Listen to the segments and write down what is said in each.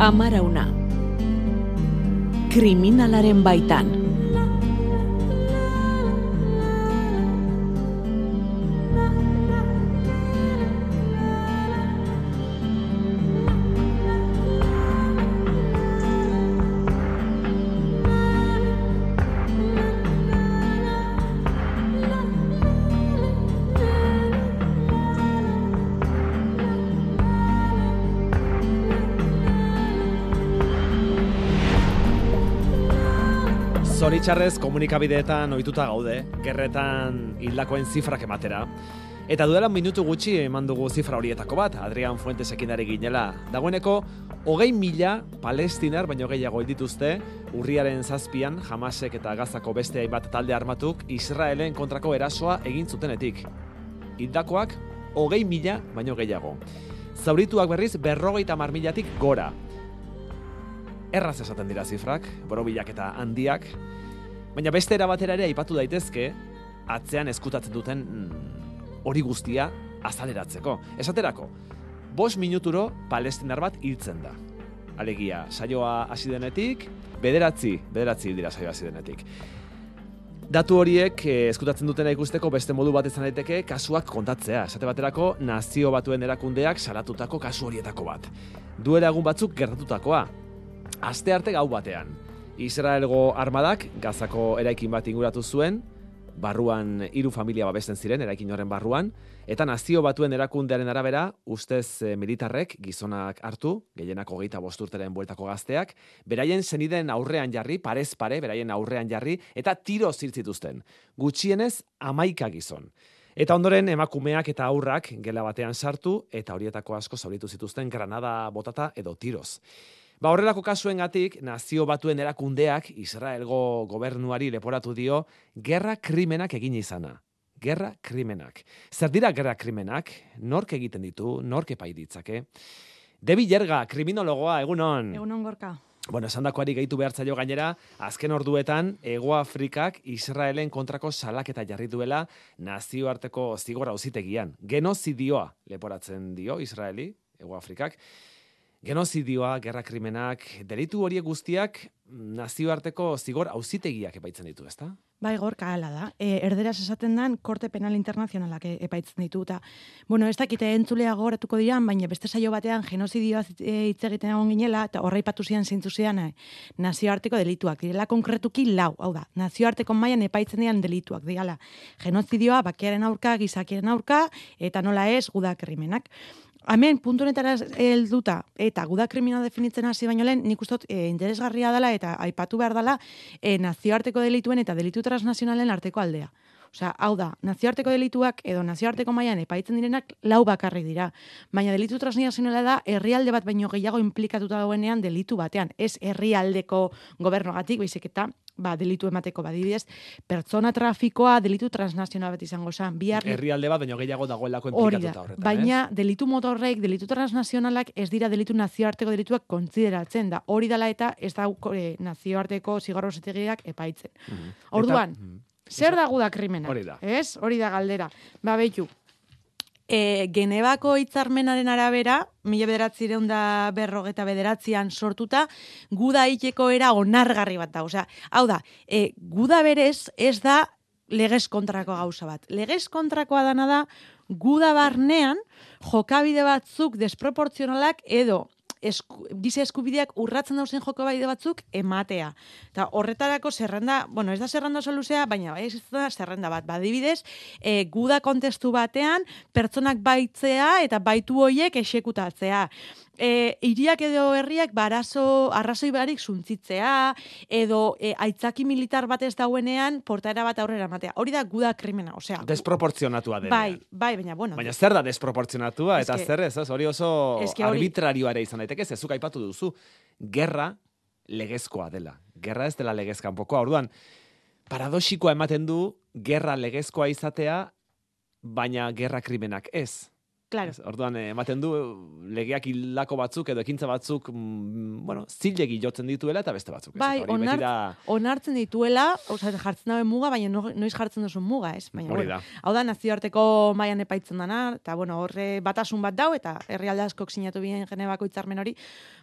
Amarauna. Kriminalaren baitan. Zoritxarrez komunikabideetan ohituta gaude, gerretan hildakoen zifrak ematera. Eta duela minutu gutxi eman dugu zifra horietako bat, Adrian Fuentesekin ari ginela. Dagoeneko, hogei mila palestinar, baino gehiago dituzte, urriaren zazpian, jamasek eta gazako beste hainbat talde armatuk, Israelen kontrako erasoa egin zutenetik. Hildakoak, hogei mila, baino gehiago. Zaurituak berriz, berrogeita marmilatik gora. Erraz esaten dira zifrak, borobilak eta handiak, baina beste erabatera ere aipatu daitezke, atzean eskutatzen duten mm, hori guztia azaleratzeko. Esaterako, bos minuturo palestinar bat hiltzen da. Alegia, saioa hasi denetik, bederatzi, bederatzi dira saioa hasi denetik. Datu horiek eh, eskutatzen dutena ikusteko beste modu bat izan daiteke kasuak kontatzea. Esate baterako nazio batuen erakundeak salatutako kasu horietako bat. Duela egun batzuk gertatutakoa, aste arte gau batean. Israelgo armadak gazako eraikin bat inguratu zuen, barruan hiru familia babesten ziren eraikin horren barruan, eta nazio batuen erakundearen arabera, ustez eh, militarrek gizonak hartu, gehienak hogeita bosturteren bueltako gazteak, beraien zeniden aurrean jarri, parez pare, beraien aurrean jarri, eta tiro zirtzituzten. Gutxienez, amaika gizon. Eta ondoren emakumeak eta aurrak gela batean sartu, eta horietako asko zauritu zituzten granada botata edo tiroz. Ba horrelako kasuengatik nazio batuen erakundeak Israelgo gobernuari leporatu dio gerra krimenak egin izana. Gerra krimenak. Zer dira gerra krimenak? Nork egiten ditu? Nork epai ditzake? Debi Jerga, kriminologoa, egunon. Egunon gorka. Bueno, esan dakoari gehitu behar zailo gainera, azken orduetan, Ego Afrikak Israelen kontrako salaketa jarri duela nazioarteko zigora auzitegian. Genozidioa leporatzen dio Israeli, Ego Afrikak genozidioa, gerra krimenak, delitu horiek guztiak nazioarteko zigor auzitegiak epaitzen ditu, ezta? Bai, gorka hala da. E, erderaz esaten dan, korte penal internazionalak e, epaitzen ditu. Ta, bueno, ez dakite entzulea gogoratuko diran, baina beste saio batean genozidioa e, hitz egiten egon ginela, eta horra ipatu zian zintzu zian e, nazioarteko delituak. Direla konkretuki lau, hau da, nazioarteko mailan epaitzen dian delituak. Digala, genozidioa, bakiaren aurka, gizakiaren aurka, eta nola ez, gudak krimenak. Hemen, puntu netara helduta eta guda kriminal definitzen hasi baino lehen, nik ustot e, interesgarria dela eta aipatu behar dela e, nazioarteko delituen eta delitu transnazionalen arteko aldea. Osea, hau da, nazioarteko delituak edo nazioarteko mailan epaitzen direnak lau bakarrik dira. Baina delitu transnazionala da herrialde bat baino gehiago implikatuta dauenean delitu batean. Ez herrialdeko gobernogatik, baizik eta ba, delitu emateko badibidez, pertsona trafikoa delitu transnazional bat izango zen. Bihar... Herrialde bat, baino gehiago dagoelako implikatuta horretan. Baina delitu motorrek, delitu transnazionalak ez dira delitu nazioarteko delituak kontsideratzen da. Hori dela eta ez da e, nazioarteko zigorrosetegiak epaitzen. Mm Orduan, mhm. Zer da guda krimena? Hori da. Ez? Hori da galdera. Ba, behitu, E, Genebako hitzarmenaren arabera, mila bederatzireun da berrogeta bederatzean sortuta, guda iteko era onargarri bat da. Osea, hau da, e, guda berez ez da legez kontrako gauza bat. Legez kontrakoa dana da, guda barnean, jokabide batzuk desproportzionalak edo esku, giza eskubideak urratzen dauzen joko baide batzuk ematea. Eta horretarako zerrenda, bueno, ez da zerrenda soluzea, baina ez da zerrenda bat. Badibidez, e, guda kontestu batean, pertsonak baitzea eta baitu hoiek esekutatzea e, iriak edo herriak barazo arrazoi barik suntzitzea edo e, aitzaki militar bat ez dauenean portaera bat aurrera matea. Hori da guda krimena, osea. Desproportzionatua dela. Bai, bai, baina bueno. Baina zer da desproportzionatua eta zer ez, hori oso arbitrarioa ere izan daiteke, zezuk aipatu duzu. Gerra legezkoa dela. Gerra ez dela legezkan pokoa. Orduan, paradoxikoa ematen du gerra legezkoa izatea, baina gerra krimenak ez. Claro. Ez, Orduan, eh, ematen du, legeak hildako batzuk edo ekintza batzuk, mm, bueno, zilegi jotzen dituela eta beste batzuk. ez. Bai, onart- da- onartzen dituela, osea, jartzen dabe muga, baina no- noiz jartzen duzu muga, ez? Baina, Hori bueno, da. hau da nazioarteko mailan epaitzen dana, eta bueno, horre batasun bat dau, eta herrialde askok sinatu bien Genebako hitzarmen hori,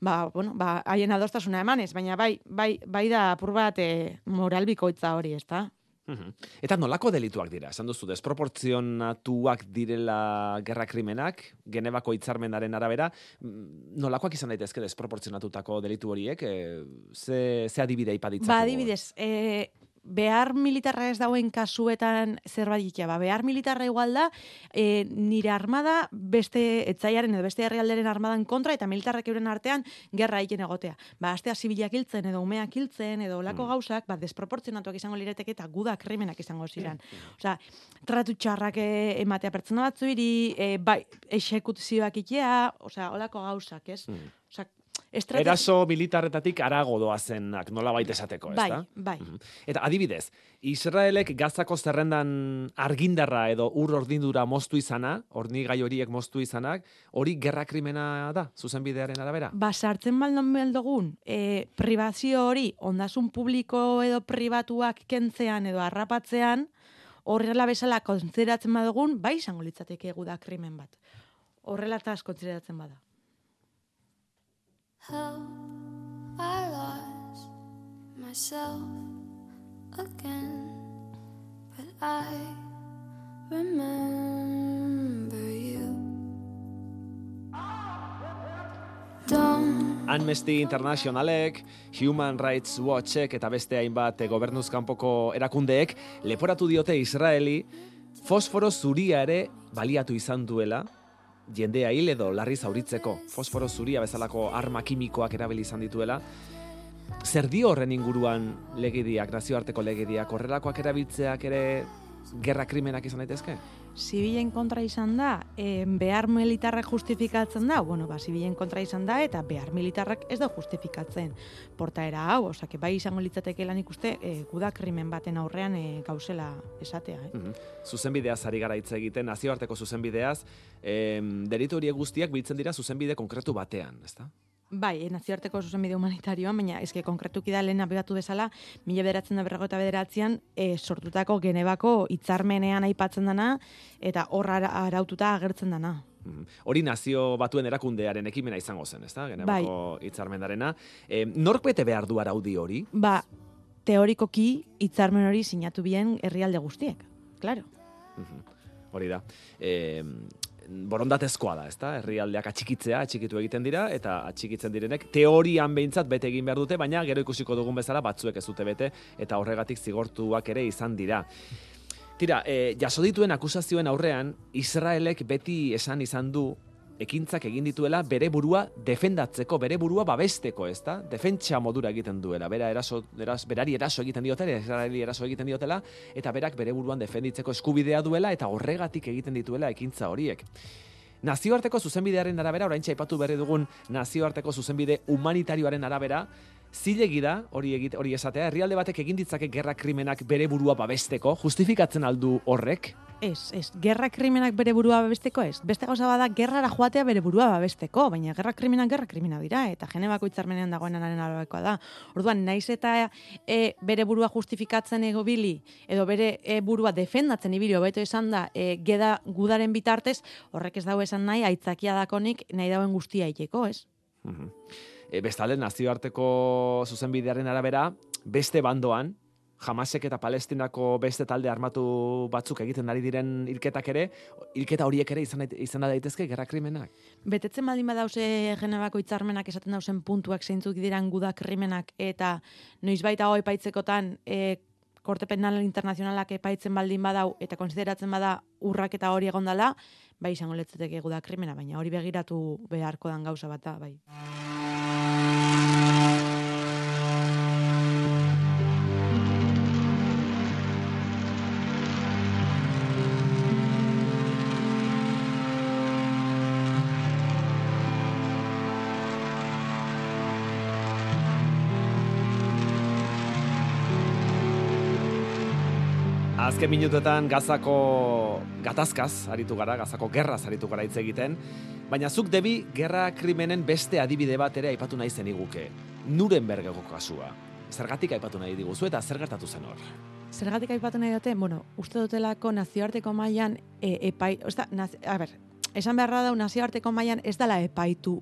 ba, bueno, ba, haien adostasuna emanez, baina bai, bai, bai da apur bat e, moral bikoitza hori, ezta? Mhm. Eta nolako delituak dira? Esan duzu, desproportzionatuak direla gerra krimenak, Genebako hitzarmenaren arabera, mm, nolakoak izan daitezke desproportzionatutako delitu horiek? E, ze, ze adibide ipaditzako? Ba, adibidez, e, behar militarra ez dauen kasuetan zerbait ba, behar militarra igual da, e, nire armada beste etzaiaren edo beste herrialderen armadan kontra eta militarrak euren artean gerra egiten egotea. Ba, astea zibilak hiltzen edo umeak hiltzen edo olako Mm. gauzak, ba, desproportzionatuak izango lirateke eta guda krimenak izango ziren. Osea, tratu txarrak e, ematea pertsona batzuiri, e, bai, exekuzioak ikia, osea, olako gauzak, ez? Mm. Osea, estrategi- Eraso militarretatik arago doazenak, nola baita esateko, ez Bai, da? bai. Mhm. Eta adibidez, Israelek gazako zerrendan argindarra edo ur ordindura moztu izana, ornigai horiek moztu izanak, hori gerra krimena da, zuzenbidearen arabera? Ba, sartzen baldon beldogun, e, privazio hori, ondasun publiko edo pribatuak kentzean edo harrapatzean, horrela bezala kontzeratzen badugun, bai izango litzateke egu da krimen bat. Horrela taz kontzeratzen bada. How I lost myself again, but I remember you. Amnesty Internationalek, Human Rights Watchek eta beste hainbat gobernuzkanpoko erakundeek leporatu diote Israeli fosforo zuria ere baliatu izan duela jendea hil edo larri zauritzeko. Fosforo zuria bezalako arma kimikoak erabili izan dituela. Zer dio horren inguruan legediak, nazioarteko legediak, horrelakoak erabiltzeak ere gerra krimenak izan daitezke? Zibilen kontra izan da, e, behar militarrak justifikatzen da, bueno, ba, zibilen kontra izan da, eta behar militarrak ez da justifikatzen portaera hau, osake bai izango litzateke lan ikuste, e, guda krimen baten aurrean e, gauzela esatea, eh? Mhm. Zuzenbideaz ari gara hitz egiten, nazioarteko zuzenbideaz, em, delitu horiek guztiak biltzen dira zuzenbide konkretu batean, ezta? Bai, eh, nazioarteko zuzenbide humanitarioan, baina eske konkretuki da lehen abibatu bezala, mila bederatzen da berrogota bederatzean, e, sortutako Genebako hitzarmenean aipatzen dana, eta hor ara- araututa agertzen dana. Mhm. Hori nazio batuen erakundearen ekimena izango zen, ezta? Genebako Bai. hitzarmendarena. Em, nork bete behar du araudi hori? Ba, teorikoki hitzarmen hori sinatu bien herrialde guztiek, claro. Mhm. Hori da. E, borondatezkoa da, ezta? Herrialdeak atxikitzea, atxikitu egiten dira, eta atxikitzen direnek, teorian behintzat bete egin behar dute, baina gero ikusiko dugun bezala batzuek ez dute bete, eta horregatik zigortuak ere izan dira. Tira, e, jaso dituen akusazioen aurrean, Israelek beti esan izan du, ekintzak egin dituela bere burua defendatzeko, bere burua babesteko, ezta? Defentsa modura egiten duela, bera eraso, eras, berari eraso egiten diotela, Israeli eraso egiten diotela, eta berak bere buruan defenditzeko eskubidea duela, eta horregatik egiten dituela ekintza horiek. Nazioarteko zuzenbidearen arabera, orain aipatu berri dugun nazioarteko zuzenbide humanitarioaren arabera, zilegi da, hori, egite, hori esatea, herrialde batek egin ditzake gerra krimenak bere burua babesteko, justifikatzen aldu horrek, Ez, ez, gerra krimenak bere burua babesteko ez. Beste gauza bada, gerrara joatea bere burua babesteko, baina gerra krimenak gerra krimena dira, eta Genebako hitzarmenean dagoenaren arabekoa da. Orduan, naiz eta e, bere burua justifikatzen egobili, edo bere e, burua defendatzen ibili, hobeto esan da, e, geda gudaren bitartez, horrek ez dago esan nahi, aitzakia dakonik nahi dauen guztia iteko, ez? Mhm. E, bestalde, nazioarteko zuzenbidearen arabera, beste bandoan, Hamasek eta Palestinako beste talde armatu batzuk egiten ari diren hilketak ere, hilketa horiek ere izan, izan daitezke gerra krimenak. Betetzen baldin badauze Genebako hitzarmenak esaten dausen puntuak zeintzuk diran guda krimenak eta noizbait hau epaitzekotan e, Korte Penal Internazionalak epaitzen baldin badau eta konsideratzen bada urrak eta hori egon dela, bai izango letzateke guda krimena, baina hori begiratu beharko dan gauza bat da, bai. Azken minutuetan gazako gatazkaz aritu gara, gazako gerraz aritu gara hitz egiten, baina zuk debi gerra krimenen beste adibide bat ere aipatu nahi zen iguke. Nurenbergeko kasua. Zergatik aipatu nahi diguzu eta zer gertatu zen hor? Zergatik aipatu nahi dute, bueno, uste dutelako nazioarteko mailan e, epai, osta, naz, a ber, esan beharra da nazioarteko mailan ez dala epaitu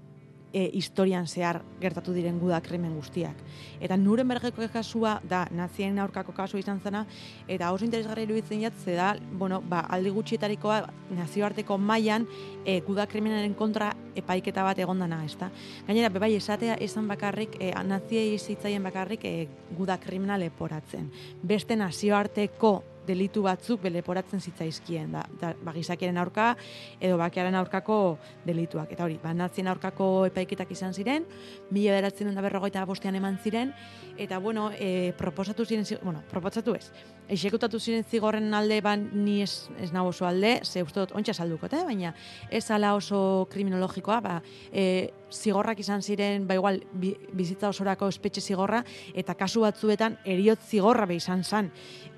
e, historian zehar gertatu diren guda krimen guztiak. Eta Nurembergeko kasua da nazien aurkako kasu izan zena, eta oso interesgarri iruditzen jat, da, bueno, ba, aldi gutxietarikoa nazioarteko mailan e, guda krimenaren kontra epaiketa bat egondana, ezta? Gainera, bebai, esatea esan bakarrik, e, naziei zitzaien bakarrik e, guda kriminal leporatzen. Beste nazioarteko delitu batzuk beleporatzen zitzaizkien, da, da ba, gizakiaren aurka edo bakearen aurkako delituak. Eta hori, ba, nazien aurkako epaiketak izan ziren, mila beratzen da berrogeita bostean eman ziren, eta bueno, e, proposatu ziren, bueno, proposatu ez, exekutatu ziren zigorren alde, ban ni ez, ez nago oso alde, ze uste dut ontsa saldukote, baina ez ala oso kriminologikoa, ba, e, zigorrak izan ziren, ba igual, bizitza osorako espetxe zigorra, eta kasu batzuetan eriot zigorra be izan zan.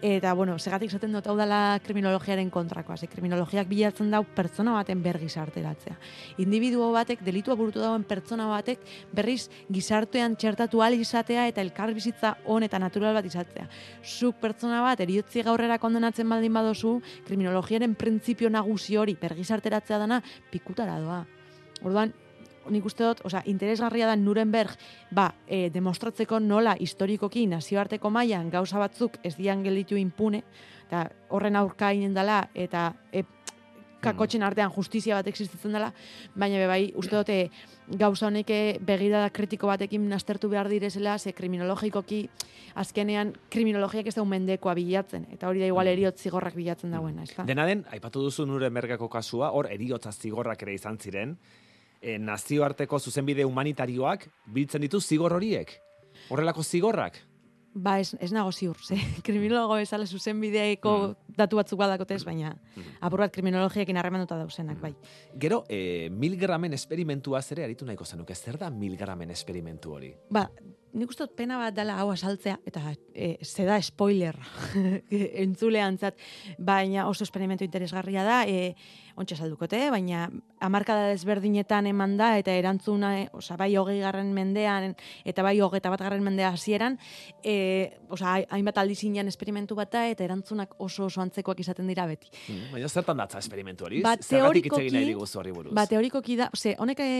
Eta, bueno, segatik zaten dut hau dela kriminologiaren kontrakoa. Ze kriminologiak bilatzen dau pertsona baten ber gizarteratzea. Individuo batek, delitua burutu dauen pertsona batek, berriz gizartean txertatu ahal izatea eta elkar bizitza on eta natural bat izatea. Zuk pertsona bat, eriotzi gaurrera kondenatzen baldin badozu, kriminologiaren printzipio nagusi hori bergizarteratzea dana, pikutara doa. Orduan, nik uste dut, osea, interesgarria da Nuremberg, ba, e, demostratzeko nola historikoki nazioarteko mailan gauza batzuk ez dian gelditu impune, eta horren aurka inen dela, eta e, kakotxen artean justizia bat existitzen dela, baina be bai, uste dute gauza honek begirada kritiko batekin nastertu behar direzela, ze kriminologikoki azkenean kriminologiak ez da mendekoa bilatzen, eta hori da igual mm. eriot zigorrak bilatzen dagoena, ez da? Dena den, aipatu duzu Nurembergako kasua, hor eriotza zigorrak ere izan ziren, e, nazioarteko zuzenbide humanitarioak biltzen ditu zigor horiek. Horrelako zigorrak? Ba, ez, ez nago ziur, ze, kriminologo bezala zuzenbideeko mm. datu batzuk badakotez, baina mm. apurrat kriminologiakin harremanduta dauzenak, bai. Gero, e, milgramen esperimentua zere aritu nahiko zenuk, zer da milgramen esperimentu hori? Ba, nik uste pena bat dela hau asaltzea, eta e, ze da spoiler entzulean zat, baina oso esperimentu interesgarria da, e, ontsa saldukote, baina amarkada desberdinetan eman da, eta erantzuna, e, oza, bai hogei garren mendean, eta bai hogeta bat garren mendea hasieran, e, oza, hainbat aldizinean esperimentu bat da, eta erantzunak oso oso antzekoak izaten dira beti. Mm, baina zertan datza esperimentu hori? Ba, teorikoki, ba, teorikoki da, ose, honek e,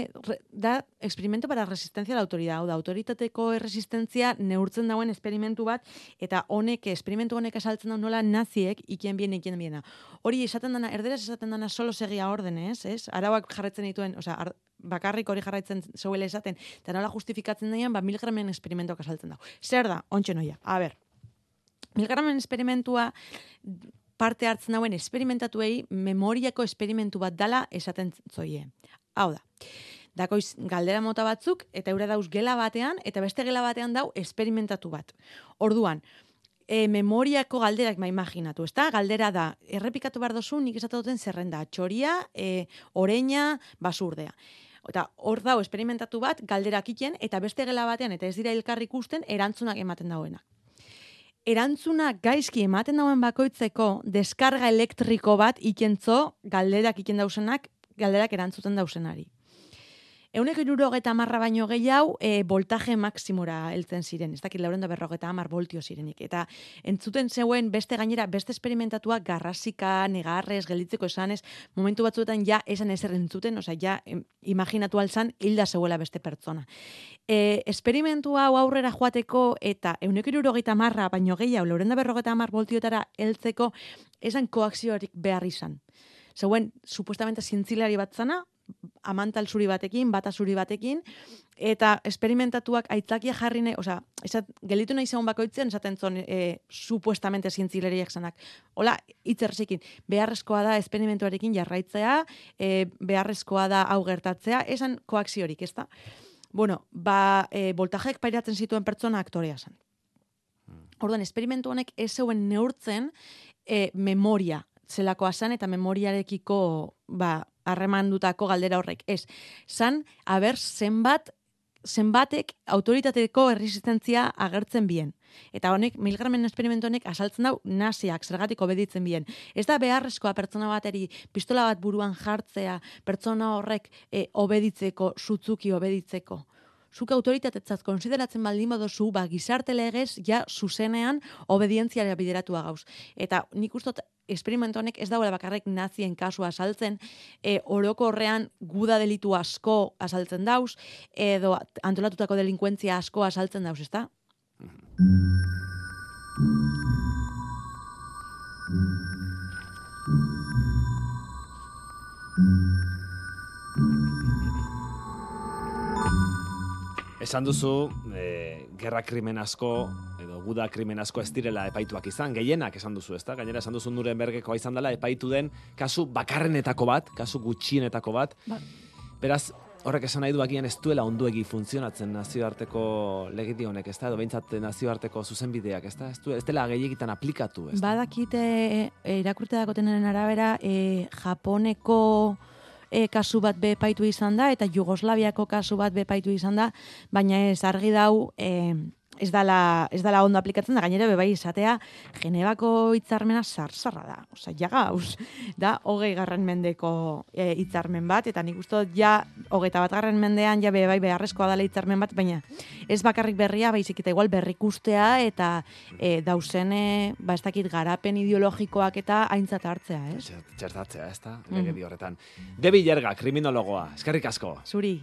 da, experimento para resistencia la autoridad, da, autoritateko resistentzia neurtzen dauen esperimentu bat, eta honek, esperimentu honek esaltzen da nola naziek ikien bien ikien biena. Hori esaten dana, erderaz esaten dana solo segia ordenez, ez? Arauak jarretzen dituen, osea, bakarrik hori jarraitzen zeuela esaten, eta nola justifikatzen daian, ba, milgramen esperimentuak asaltzen dago. Zer da, ontsen noia, a ber, milgramen esperimentua parte hartzen dauen esperimentatuei memoriako esperimentu bat dala esaten zoie. Hau da, dakoiz galdera mota batzuk, eta eure dauz gela batean, eta beste gela batean dau esperimentatu bat. Orduan, e, memoriako galderak ma imaginatu, ezta? Galdera da, errepikatu behar dozu, nik esatu duten zerrenda, txoria, e, oreina, basurdea. Eta hor dau, esperimentatu bat, galderak ikien, eta beste gela batean, eta ez dira elkarrik ikusten, erantzunak ematen dauena. Erantzuna gaizki ematen dauen bakoitzeko deskarga elektriko bat ikentzo galderak iken dausenak, galderak erantzuten dausenari. Euneko irurogeta marra baino gehiago, e, voltaje maksimura heltzen ziren. Ez dakit lauren da amar voltio zirenik. Eta entzuten zeuen beste gainera, beste esperimentatuak garrasika, negarrez, gelitzeko esanez, momentu batzuetan ja esan ezer entzuten, oza, ja imaginatu alzan, hilda zeuela beste pertsona. E, esperimentu hau aurrera joateko eta euneko irurogeta marra baino gehiago, lauren da berrogeta amar voltiotara heltzeko, esan koakzioarik behar izan. Zeuen, supuestamente zintzilari bat zana, amantal zuri batekin, bata zuri batekin, eta esperimentatuak aitzakia jarri nahi, oza, esat, gelitu nahi zegoen bakoitzen, esaten zon, e, supuestamente zientzileriak zanak. Hola, itzerzikin, beharrezkoa da esperimentuarekin jarraitzea, e, beharrezkoa da hau gertatzea, esan koakziorik, ez da? Bueno, ba, e, voltajek pairatzen zituen pertsona aktorea zen. Hmm. Orduan, esperimentu honek ez zeuen neurtzen e, memoria zelakoa zen eta memoriarekiko ba, harremandutako galdera horrek. Ez, zan, haber zenbat zenbatek autoritateko erresistentzia agertzen bien. Eta honek, milgramen esperimentu honek asaltzen dau naziak zergatik obeditzen bien. Ez da beharrezkoa pertsona bateri pistola bat buruan jartzea, pertsona horrek e, obeditzeko, sutzuki obeditzeko. Zuk autoritatetzat konsideratzen baldin badozu, ba, gizarte legez, ja, zuzenean, obedientziara bideratua gauz. Eta nik ustot, esperimentu honek ez dagoela bakarrik nazien kasua asaltzen, e, orokorrean guda delitu asko asaltzen dauz, edo antolatutako delinkuentzia asko asaltzen dauz, ezta? Esan duzu, e, gerra krimen asko, edo guda krimen asko ez direla epaituak izan, gehienak esan duzu, ezta? Gainera esan duzu Nurenbergekoa izan dela epaitu den kasu bakarrenetako bat, kasu gutxienetako bat. Ba. Beraz, horrek esan nahi du agian ez duela onduegi funtzionatzen nazioarteko legedi honek, ezta? Edo behintzat nazioarteko zuzenbideak, ezta? Ez, du, ez dela gehiegitan aplikatu, ezta? Badakite e, irakurte dagotenaren arabera, e, Japoneko e, kasu bat bepaitu izan da, eta Jugoslaviako kasu bat bepaitu izan da, baina ez argi dau, e, ez dala, ez dala ondo aplikatzen da, gainera bebai izatea, Genebako hitzarmena zarzarra da. Osa, ja gauz, da hogei garren mendeko e, hitzarmen bat, eta nik uste dut ja, hogeita bat garren mendean, ja bebai beharrezkoa dela hitzarmen bat, baina ez bakarrik berria, baizik eta igual berrikustea, eta e, dauzene, ba ez dakit, garapen ideologikoak eta aintzat hartzea, ez? Txert- Txertatzea, ezta? Legedi horretan. Debi Jerga, kriminologoa, eskerrik asko. Zuri.